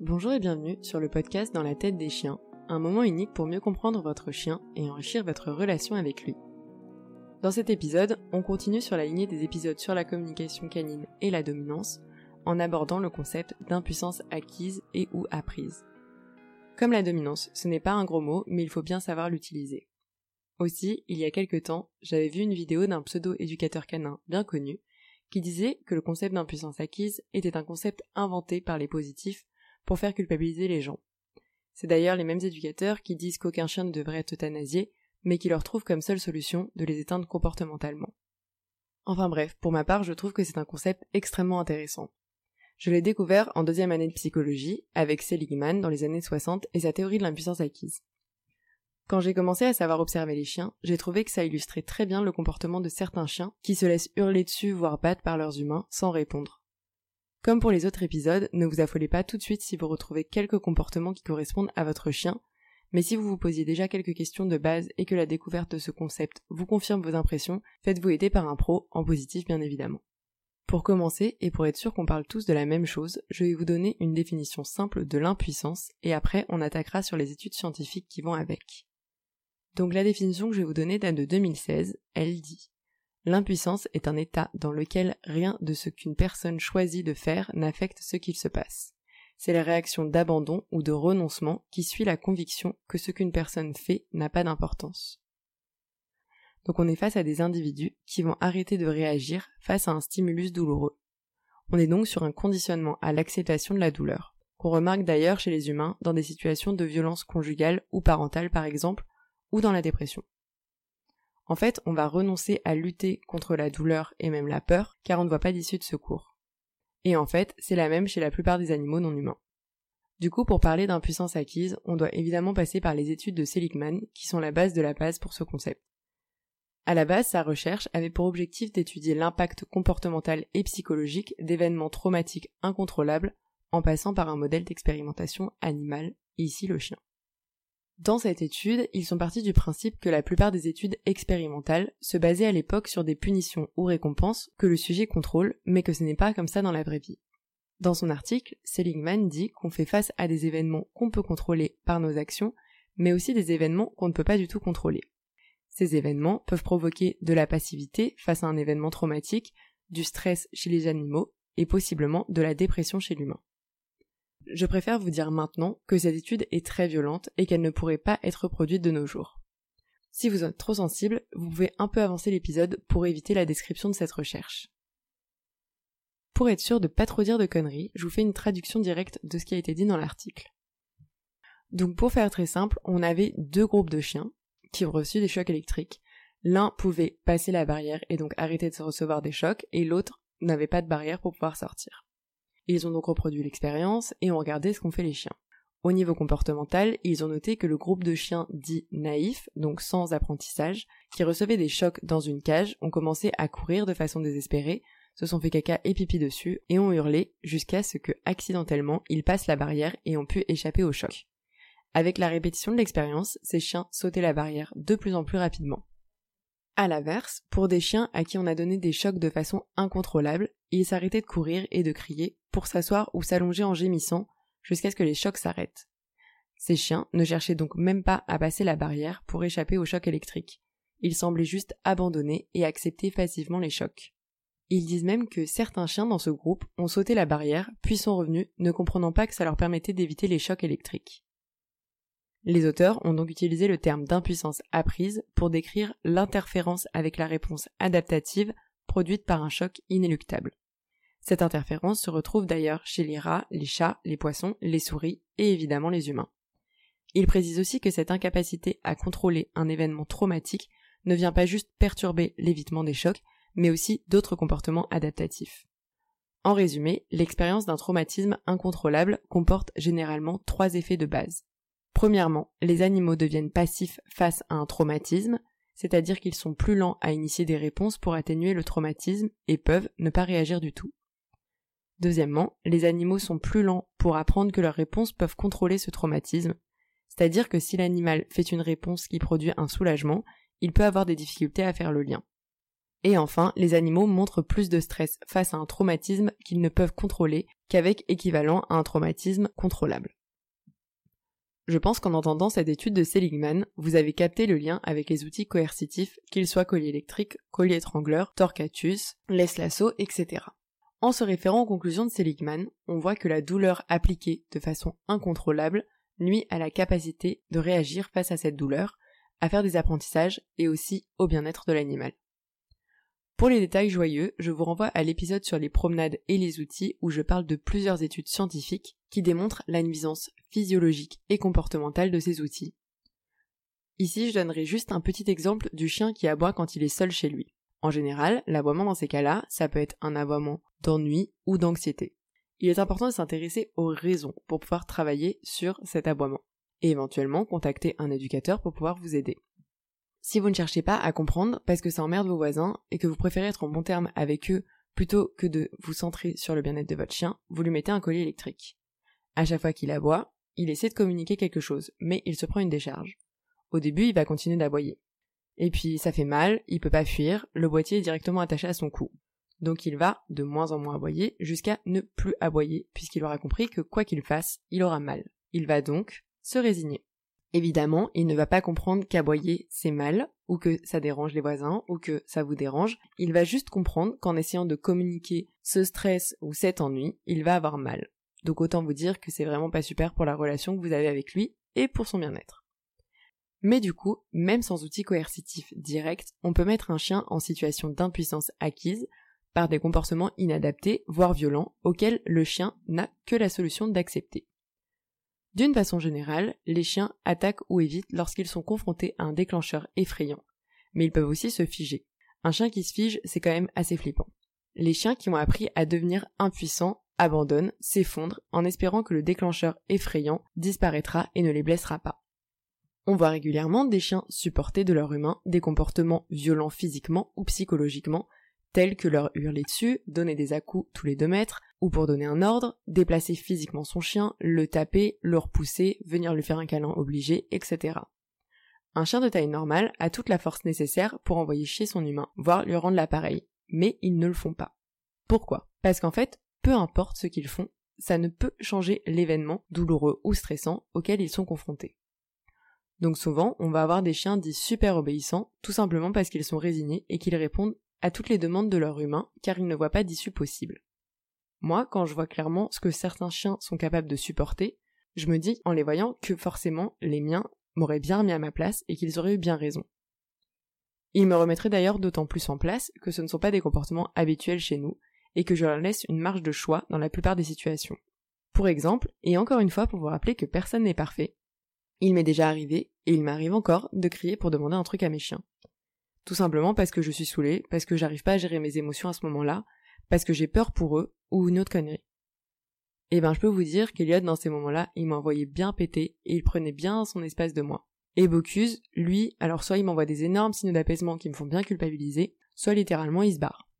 Bonjour et bienvenue sur le podcast Dans la tête des chiens, un moment unique pour mieux comprendre votre chien et enrichir votre relation avec lui. Dans cet épisode, on continue sur la lignée des épisodes sur la communication canine et la dominance, en abordant le concept d'impuissance acquise et ou apprise. Comme la dominance, ce n'est pas un gros mot, mais il faut bien savoir l'utiliser. Aussi, il y a quelque temps, j'avais vu une vidéo d'un pseudo-éducateur canin bien connu, qui disait que le concept d'impuissance acquise était un concept inventé par les positifs pour faire culpabiliser les gens. C'est d'ailleurs les mêmes éducateurs qui disent qu'aucun chien ne devrait être euthanasié, mais qui leur trouvent comme seule solution de les éteindre comportementalement. Enfin bref, pour ma part, je trouve que c'est un concept extrêmement intéressant. Je l'ai découvert en deuxième année de psychologie avec Seligman dans les années 60 et sa théorie de l'impuissance acquise. Quand j'ai commencé à savoir observer les chiens, j'ai trouvé que ça illustrait très bien le comportement de certains chiens qui se laissent hurler dessus voire battre par leurs humains sans répondre. Comme pour les autres épisodes, ne vous affolez pas tout de suite si vous retrouvez quelques comportements qui correspondent à votre chien, mais si vous vous posiez déjà quelques questions de base et que la découverte de ce concept vous confirme vos impressions, faites-vous aider par un pro, en positif bien évidemment. Pour commencer, et pour être sûr qu'on parle tous de la même chose, je vais vous donner une définition simple de l'impuissance, et après on attaquera sur les études scientifiques qui vont avec. Donc la définition que je vais vous donner date de 2016, elle dit L'impuissance est un état dans lequel rien de ce qu'une personne choisit de faire n'affecte ce qu'il se passe. C'est la réaction d'abandon ou de renoncement qui suit la conviction que ce qu'une personne fait n'a pas d'importance. Donc on est face à des individus qui vont arrêter de réagir face à un stimulus douloureux. On est donc sur un conditionnement à l'acceptation de la douleur, qu'on remarque d'ailleurs chez les humains dans des situations de violence conjugale ou parentale par exemple, ou dans la dépression. En fait, on va renoncer à lutter contre la douleur et même la peur, car on ne voit pas d'issue de secours. Et en fait, c'est la même chez la plupart des animaux non humains. Du coup, pour parler d'impuissance acquise, on doit évidemment passer par les études de Seligman, qui sont la base de la base pour ce concept. À la base, sa recherche avait pour objectif d'étudier l'impact comportemental et psychologique d'événements traumatiques incontrôlables en passant par un modèle d'expérimentation animale, ici le chien. Dans cette étude, ils sont partis du principe que la plupart des études expérimentales se basaient à l'époque sur des punitions ou récompenses que le sujet contrôle, mais que ce n'est pas comme ça dans la vraie vie. Dans son article, Seligman dit qu'on fait face à des événements qu'on peut contrôler par nos actions, mais aussi des événements qu'on ne peut pas du tout contrôler. Ces événements peuvent provoquer de la passivité face à un événement traumatique, du stress chez les animaux et possiblement de la dépression chez l'humain. Je préfère vous dire maintenant que cette étude est très violente et qu'elle ne pourrait pas être reproduite de nos jours. Si vous êtes trop sensible, vous pouvez un peu avancer l'épisode pour éviter la description de cette recherche. Pour être sûr de pas trop dire de conneries, je vous fais une traduction directe de ce qui a été dit dans l'article. Donc pour faire très simple, on avait deux groupes de chiens qui ont reçu des chocs électriques. L'un pouvait passer la barrière et donc arrêter de recevoir des chocs et l'autre n'avait pas de barrière pour pouvoir sortir. Ils ont donc reproduit l'expérience et ont regardé ce qu'ont fait les chiens. Au niveau comportemental, ils ont noté que le groupe de chiens dits naïfs, donc sans apprentissage, qui recevaient des chocs dans une cage, ont commencé à courir de façon désespérée, se sont fait caca et pipi dessus et ont hurlé jusqu'à ce que, accidentellement, ils passent la barrière et ont pu échapper au choc. Avec la répétition de l'expérience, ces chiens sautaient la barrière de plus en plus rapidement. À l'inverse, pour des chiens à qui on a donné des chocs de façon incontrôlable, ils s'arrêtaient de courir et de crier pour s'asseoir ou s'allonger en gémissant jusqu'à ce que les chocs s'arrêtent. Ces chiens ne cherchaient donc même pas à passer la barrière pour échapper aux chocs électriques. Ils semblaient juste abandonner et accepter passivement les chocs. Ils disent même que certains chiens dans ce groupe ont sauté la barrière puis sont revenus, ne comprenant pas que ça leur permettait d'éviter les chocs électriques. Les auteurs ont donc utilisé le terme d'impuissance apprise pour décrire l'interférence avec la réponse adaptative produite par un choc inéluctable. Cette interférence se retrouve d'ailleurs chez les rats, les chats, les poissons, les souris et évidemment les humains. Il précise aussi que cette incapacité à contrôler un événement traumatique ne vient pas juste perturber l'évitement des chocs, mais aussi d'autres comportements adaptatifs. En résumé, l'expérience d'un traumatisme incontrôlable comporte généralement trois effets de base. Premièrement, les animaux deviennent passifs face à un traumatisme, c'est-à-dire qu'ils sont plus lents à initier des réponses pour atténuer le traumatisme et peuvent ne pas réagir du tout. Deuxièmement, les animaux sont plus lents pour apprendre que leurs réponses peuvent contrôler ce traumatisme, c'est-à-dire que si l'animal fait une réponse qui produit un soulagement, il peut avoir des difficultés à faire le lien. Et enfin, les animaux montrent plus de stress face à un traumatisme qu'ils ne peuvent contrôler qu'avec équivalent à un traumatisme contrôlable. Je pense qu'en entendant cette étude de Seligman, vous avez capté le lien avec les outils coercitifs, qu'ils soient collier électrique, collier étrangleur, torcatus, laisse-lasso, etc. En se référant aux conclusions de Seligman, on voit que la douleur appliquée de façon incontrôlable nuit à la capacité de réagir face à cette douleur, à faire des apprentissages et aussi au bien-être de l'animal. Pour les détails joyeux, je vous renvoie à l'épisode sur les promenades et les outils où je parle de plusieurs études scientifiques qui démontrent la nuisance physiologique et comportementale de ces outils. Ici, je donnerai juste un petit exemple du chien qui aboie quand il est seul chez lui. En général, l'aboiement dans ces cas-là, ça peut être un aboiement d'ennui ou d'anxiété. Il est important de s'intéresser aux raisons pour pouvoir travailler sur cet aboiement et éventuellement contacter un éducateur pour pouvoir vous aider. Si vous ne cherchez pas à comprendre parce que ça emmerde vos voisins et que vous préférez être en bon terme avec eux plutôt que de vous centrer sur le bien-être de votre chien, vous lui mettez un collier électrique. À chaque fois qu'il aboie, il essaie de communiquer quelque chose, mais il se prend une décharge. Au début, il va continuer d'aboyer. Et puis ça fait mal, il peut pas fuir, le boîtier est directement attaché à son cou. Donc il va de moins en moins aboyer jusqu'à ne plus aboyer, puisqu'il aura compris que quoi qu'il fasse, il aura mal. Il va donc se résigner. Évidemment, il ne va pas comprendre qu'aboyer c'est mal, ou que ça dérange les voisins, ou que ça vous dérange. Il va juste comprendre qu'en essayant de communiquer ce stress ou cet ennui, il va avoir mal. Donc autant vous dire que c'est vraiment pas super pour la relation que vous avez avec lui et pour son bien-être. Mais du coup, même sans outils coercitifs directs, on peut mettre un chien en situation d'impuissance acquise par des comportements inadaptés, voire violents, auxquels le chien n'a que la solution d'accepter. D'une façon générale, les chiens attaquent ou évitent lorsqu'ils sont confrontés à un déclencheur effrayant, mais ils peuvent aussi se figer. Un chien qui se fige, c'est quand même assez flippant. Les chiens qui ont appris à devenir impuissants abandonnent, s'effondrent, en espérant que le déclencheur effrayant disparaîtra et ne les blessera pas. On voit régulièrement des chiens supporter de leur humain des comportements violents physiquement ou psychologiquement, tels que leur hurler dessus, donner des à-coups tous les deux mètres, ou pour donner un ordre, déplacer physiquement son chien, le taper, le repousser, venir lui faire un câlin obligé, etc. Un chien de taille normale a toute la force nécessaire pour envoyer chier son humain, voire lui rendre l'appareil, mais ils ne le font pas. Pourquoi? Parce qu'en fait, peu importe ce qu'ils font, ça ne peut changer l'événement, douloureux ou stressant, auquel ils sont confrontés. Donc souvent, on va avoir des chiens dits super obéissants, tout simplement parce qu'ils sont résignés et qu'ils répondent à toutes les demandes de leur humain, car ils ne voient pas d'issue possible. Moi, quand je vois clairement ce que certains chiens sont capables de supporter, je me dis, en les voyant, que forcément les miens m'auraient bien mis à ma place et qu'ils auraient eu bien raison. Ils me remettraient d'ailleurs d'autant plus en place que ce ne sont pas des comportements habituels chez nous, et que je leur laisse une marge de choix dans la plupart des situations. Pour exemple, et encore une fois pour vous rappeler que personne n'est parfait, il m'est déjà arrivé, et il m'arrive encore, de crier pour demander un truc à mes chiens. Tout simplement parce que je suis saoulée, parce que j'arrive pas à gérer mes émotions à ce moment-là, parce que j'ai peur pour eux, ou une autre connerie. Et eh ben je peux vous dire qu'Eliot dans ces moments-là, il m'envoyait bien péter, et il prenait bien son espace de moi. Et Bocuse, lui, alors soit il m'envoie des énormes signes d'apaisement qui me font bien culpabiliser, soit littéralement il se barre.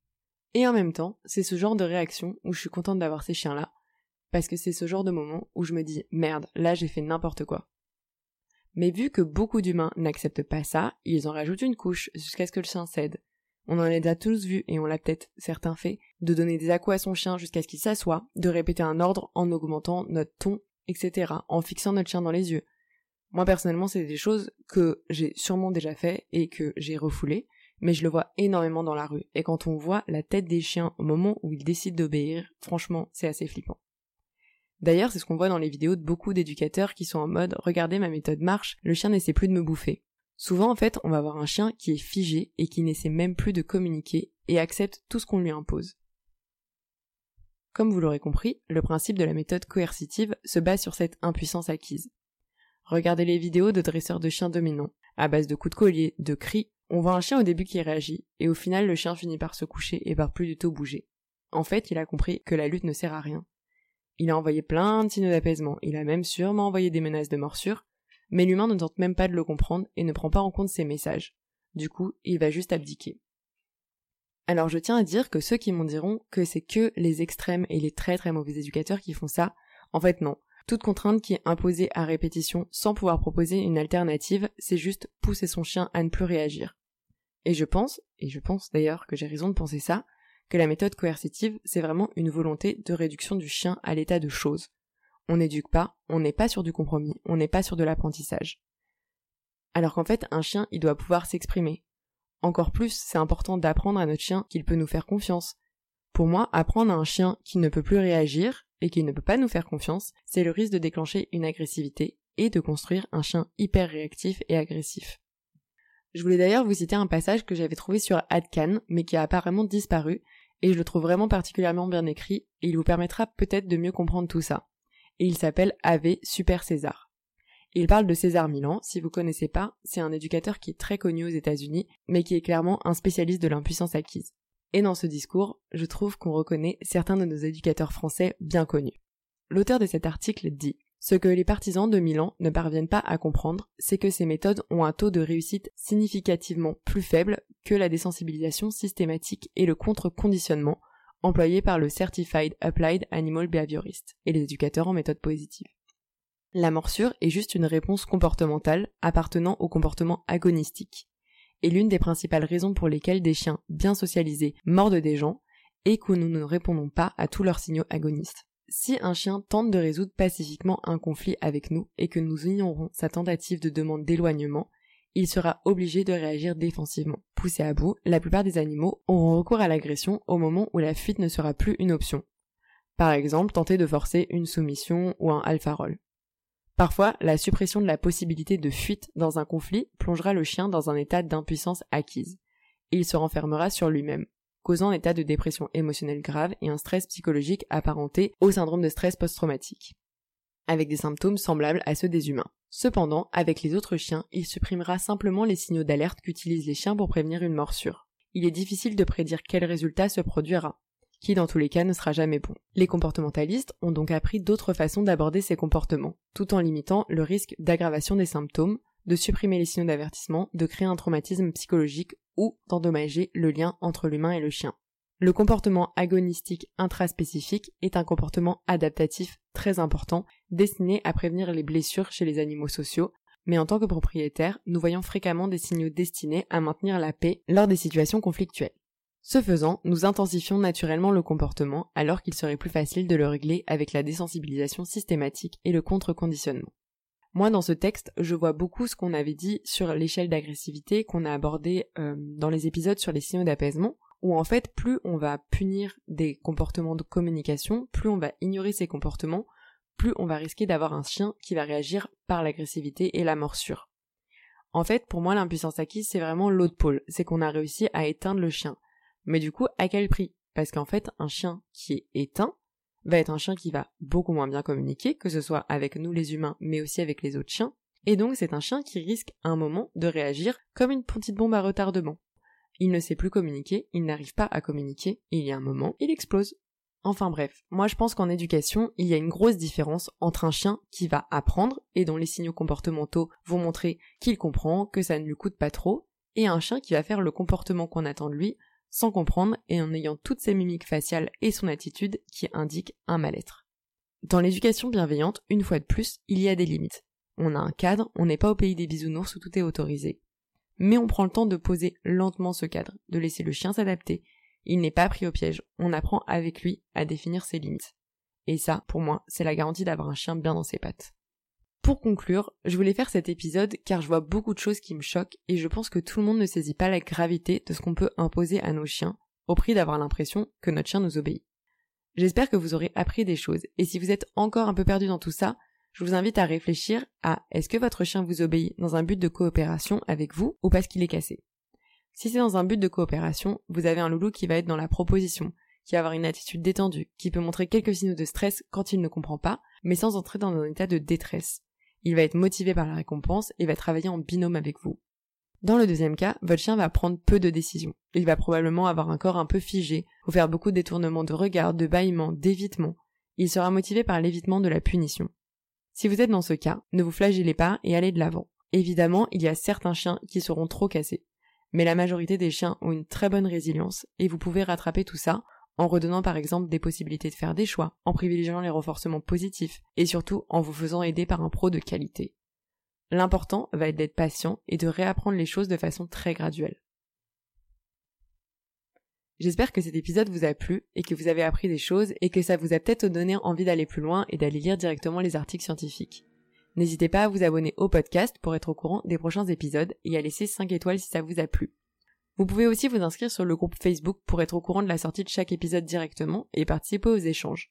Et en même temps, c'est ce genre de réaction où je suis contente d'avoir ces chiens-là, parce que c'est ce genre de moment où je me dis merde, là j'ai fait n'importe quoi. Mais vu que beaucoup d'humains n'acceptent pas ça, ils en rajoutent une couche jusqu'à ce que le chien cède. On en a déjà tous vu, et on l'a peut-être certains fait, de donner des aquas à son chien jusqu'à ce qu'il s'assoie, de répéter un ordre en augmentant notre ton, etc., en fixant notre chien dans les yeux. Moi personnellement, c'est des choses que j'ai sûrement déjà fait et que j'ai refoulé, mais je le vois énormément dans la rue. Et quand on voit la tête des chiens au moment où ils décident d'obéir, franchement, c'est assez flippant. D'ailleurs, c'est ce qu'on voit dans les vidéos de beaucoup d'éducateurs qui sont en mode regardez ma méthode marche, le chien n'essaie plus de me bouffer. Souvent, en fait, on va avoir un chien qui est figé et qui n'essaie même plus de communiquer et accepte tout ce qu'on lui impose. Comme vous l'aurez compris, le principe de la méthode coercitive se base sur cette impuissance acquise. Regardez les vidéos de dresseurs de chiens dominants. À base de coups de collier, de cris, on voit un chien au début qui réagit, et au final le chien finit par se coucher et par plus du tout bouger. En fait, il a compris que la lutte ne sert à rien. Il a envoyé plein de signes d'apaisement, il a même sûrement envoyé des menaces de morsure, mais l'humain ne tente même pas de le comprendre et ne prend pas en compte ses messages. Du coup, il va juste abdiquer. Alors je tiens à dire que ceux qui m'en diront que c'est que les extrêmes et les très très mauvais éducateurs qui font ça, en fait non. Toute contrainte qui est imposée à répétition sans pouvoir proposer une alternative, c'est juste pousser son chien à ne plus réagir. Et je pense, et je pense d'ailleurs que j'ai raison de penser ça, que la méthode coercitive, c'est vraiment une volonté de réduction du chien à l'état de chose. On n'éduque pas, on n'est pas sur du compromis, on n'est pas sur de l'apprentissage. Alors qu'en fait, un chien, il doit pouvoir s'exprimer. Encore plus, c'est important d'apprendre à notre chien qu'il peut nous faire confiance. Pour moi, apprendre à un chien qui ne peut plus réagir et qui ne peut pas nous faire confiance, c'est le risque de déclencher une agressivité et de construire un chien hyper réactif et agressif. Je voulais d'ailleurs vous citer un passage que j'avais trouvé sur Adcan, mais qui a apparemment disparu, et je le trouve vraiment particulièrement bien écrit, et il vous permettra peut-être de mieux comprendre tout ça. Et il s'appelle Ave Super César. Il parle de César Milan, si vous connaissez pas, c'est un éducateur qui est très connu aux États-Unis, mais qui est clairement un spécialiste de l'impuissance acquise. Et dans ce discours, je trouve qu'on reconnaît certains de nos éducateurs français bien connus. L'auteur de cet article dit ce que les partisans de Milan ne parviennent pas à comprendre, c'est que ces méthodes ont un taux de réussite significativement plus faible que la désensibilisation systématique et le contre-conditionnement employés par le Certified Applied Animal Behaviorist et les éducateurs en méthode positive. La morsure est juste une réponse comportementale appartenant au comportement agonistique. Et l'une des principales raisons pour lesquelles des chiens bien socialisés mordent des gens est que nous ne répondons pas à tous leurs signaux agonistes. Si un chien tente de résoudre pacifiquement un conflit avec nous et que nous ignorons sa tentative de demande d'éloignement, il sera obligé de réagir défensivement. Poussé à bout, la plupart des animaux auront recours à l'agression au moment où la fuite ne sera plus une option. Par exemple, tenter de forcer une soumission ou un alpha roll. Parfois, la suppression de la possibilité de fuite dans un conflit plongera le chien dans un état d'impuissance acquise. Il se renfermera sur lui-même, causant un état de dépression émotionnelle grave et un stress psychologique apparenté au syndrome de stress post-traumatique, avec des symptômes semblables à ceux des humains. Cependant, avec les autres chiens, il supprimera simplement les signaux d'alerte qu'utilisent les chiens pour prévenir une morsure. Il est difficile de prédire quel résultat se produira, qui dans tous les cas ne sera jamais bon. Les comportementalistes ont donc appris d'autres façons d'aborder ces comportements, tout en limitant le risque d'aggravation des symptômes, de supprimer les signaux d'avertissement, de créer un traumatisme psychologique ou d'endommager le lien entre l'humain et le chien. Le comportement agonistique intraspécifique est un comportement adaptatif très important destiné à prévenir les blessures chez les animaux sociaux, mais en tant que propriétaire, nous voyons fréquemment des signaux destinés à maintenir la paix lors des situations conflictuelles. Ce faisant, nous intensifions naturellement le comportement alors qu'il serait plus facile de le régler avec la désensibilisation systématique et le contre-conditionnement. Moi, dans ce texte, je vois beaucoup ce qu'on avait dit sur l'échelle d'agressivité qu'on a abordé euh, dans les épisodes sur les signaux d'apaisement, où en fait, plus on va punir des comportements de communication, plus on va ignorer ces comportements, plus on va risquer d'avoir un chien qui va réagir par l'agressivité et la morsure. En fait, pour moi, l'impuissance acquise, c'est vraiment l'autre pôle, c'est qu'on a réussi à éteindre le chien. Mais du coup, à quel prix? Parce qu'en fait, un chien qui est éteint, va être un chien qui va beaucoup moins bien communiquer, que ce soit avec nous les humains, mais aussi avec les autres chiens. Et donc c'est un chien qui risque à un moment de réagir comme une petite bombe à retardement. Il ne sait plus communiquer, il n'arrive pas à communiquer, et il y a un moment, il explose. Enfin bref, moi je pense qu'en éducation, il y a une grosse différence entre un chien qui va apprendre et dont les signaux comportementaux vont montrer qu'il comprend, que ça ne lui coûte pas trop, et un chien qui va faire le comportement qu'on attend de lui sans comprendre et en ayant toutes ses mimiques faciales et son attitude qui indiquent un mal-être. Dans l'éducation bienveillante, une fois de plus, il y a des limites. On a un cadre, on n'est pas au pays des bisounours où tout est autorisé. Mais on prend le temps de poser lentement ce cadre, de laisser le chien s'adapter. Il n'est pas pris au piège, on apprend avec lui à définir ses limites. Et ça, pour moi, c'est la garantie d'avoir un chien bien dans ses pattes. Pour conclure, je voulais faire cet épisode car je vois beaucoup de choses qui me choquent et je pense que tout le monde ne saisit pas la gravité de ce qu'on peut imposer à nos chiens au prix d'avoir l'impression que notre chien nous obéit. J'espère que vous aurez appris des choses et si vous êtes encore un peu perdu dans tout ça, je vous invite à réfléchir à est-ce que votre chien vous obéit dans un but de coopération avec vous ou parce qu'il est cassé. Si c'est dans un but de coopération, vous avez un loulou qui va être dans la proposition, qui va avoir une attitude détendue, qui peut montrer quelques signaux de stress quand il ne comprend pas, mais sans entrer dans un état de détresse il va être motivé par la récompense et va travailler en binôme avec vous. Dans le deuxième cas, votre chien va prendre peu de décisions. Il va probablement avoir un corps un peu figé, ou faire beaucoup de détournements de regard, de bâillements, d'évitement. Il sera motivé par l'évitement de la punition. Si vous êtes dans ce cas, ne vous flagellez pas et allez de l'avant. Évidemment, il y a certains chiens qui seront trop cassés. Mais la majorité des chiens ont une très bonne résilience et vous pouvez rattraper tout ça en redonnant par exemple des possibilités de faire des choix, en privilégiant les renforcements positifs, et surtout en vous faisant aider par un pro de qualité. L'important va être d'être patient et de réapprendre les choses de façon très graduelle. J'espère que cet épisode vous a plu et que vous avez appris des choses et que ça vous a peut-être donné envie d'aller plus loin et d'aller lire directement les articles scientifiques. N'hésitez pas à vous abonner au podcast pour être au courant des prochains épisodes et à laisser 5 étoiles si ça vous a plu. Vous pouvez aussi vous inscrire sur le groupe Facebook pour être au courant de la sortie de chaque épisode directement et participer aux échanges.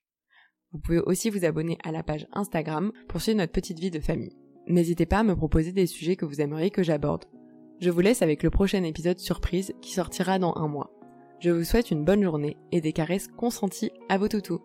Vous pouvez aussi vous abonner à la page Instagram pour suivre notre petite vie de famille. N'hésitez pas à me proposer des sujets que vous aimeriez que j'aborde. Je vous laisse avec le prochain épisode surprise qui sortira dans un mois. Je vous souhaite une bonne journée et des caresses consenties à vos toutous.